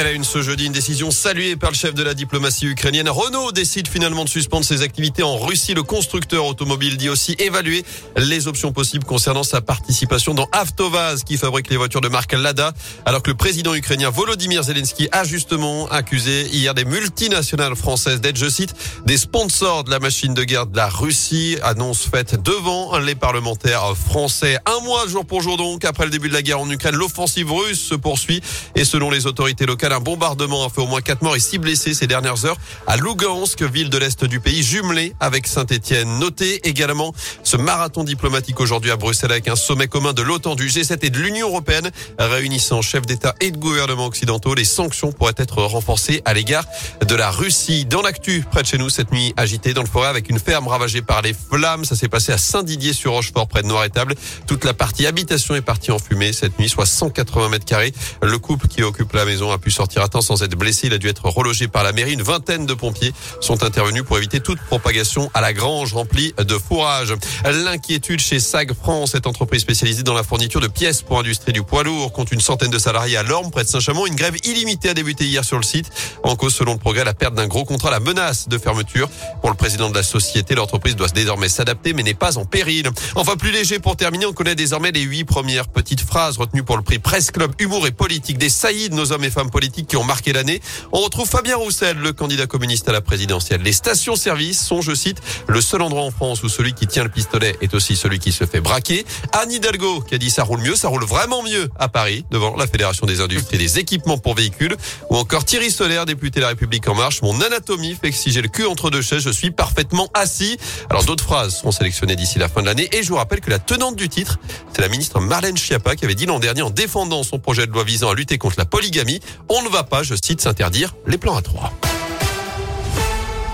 Elle a une ce jeudi une décision saluée par le chef de la diplomatie ukrainienne. Renault décide finalement de suspendre ses activités en Russie. Le constructeur automobile dit aussi évaluer les options possibles concernant sa participation dans Avtovaz qui fabrique les voitures de marque Lada. Alors que le président ukrainien Volodymyr Zelensky a justement accusé hier des multinationales françaises d'être, je cite, des sponsors de la machine de guerre de la Russie. Annonce faite devant les parlementaires français. Un mois jour pour jour donc après le début de la guerre en Ukraine, l'offensive russe se poursuit et selon les autorités locales, un bombardement a fait au moins 4 morts et 6 blessés ces dernières heures à Lugansk, ville de l'Est du pays, jumelée avec Saint-Etienne. Notez également ce marathon diplomatique aujourd'hui à Bruxelles avec un sommet commun de l'OTAN, du G7 et de l'Union européenne réunissant chefs d'État et de gouvernement occidentaux. Les sanctions pourraient être renforcées à l'égard de la Russie. Dans l'actu, près de chez nous, cette nuit agitée dans le forêt avec une ferme ravagée par les flammes. Ça s'est passé à Saint-Didier-sur-Rochefort, près de Noir-Étable. Toute la partie habitation est partie en fumée cette nuit, soit 180 mètres carrés. Le couple qui occupe la maison a pu sortir à temps sans être blessé. Il a dû être relogé par la mairie. Une vingtaine de pompiers sont intervenus pour éviter toute propagation à la grange remplie de fourrage. L'inquiétude chez SAG France, cette entreprise spécialisée dans la fourniture de pièces pour l'industrie du poids lourd, compte une centaine de salariés à Lorme, près de Saint-Chamond. Une grève illimitée a débuté hier sur le site. En cause, selon le progrès, la perte d'un gros contrat, la menace de fermeture. Pour le président de la société, l'entreprise doit désormais s'adapter, mais n'est pas en péril. Enfin, plus léger pour terminer, on connaît désormais les huit premières petites phrases retenues pour le prix Presse Club Humour et Politique des saillies de nos hommes et femmes qui ont marqué l'année. On retrouve Fabien Roussel, le candidat communiste à la présidentielle. Les stations-service sont, je cite, le seul endroit en France où celui qui tient le pistolet est aussi celui qui se fait braquer. Anne Hidalgo qui a dit ça roule mieux, ça roule vraiment mieux à Paris devant la Fédération des industries et des équipements pour véhicules. Ou encore Thierry Solaire, député de la République en marche. Mon anatomie fait que si j'ai le cul entre deux chaises, je suis parfaitement assis. Alors d'autres phrases seront sélectionnées d'ici la fin de l'année. Et je vous rappelle que la tenante du titre, c'est la ministre Marlène Schiappa qui avait dit l'an dernier en défendant son projet de loi visant à lutter contre la polygamie, on ne va pas, je cite, s'interdire les plans à trois.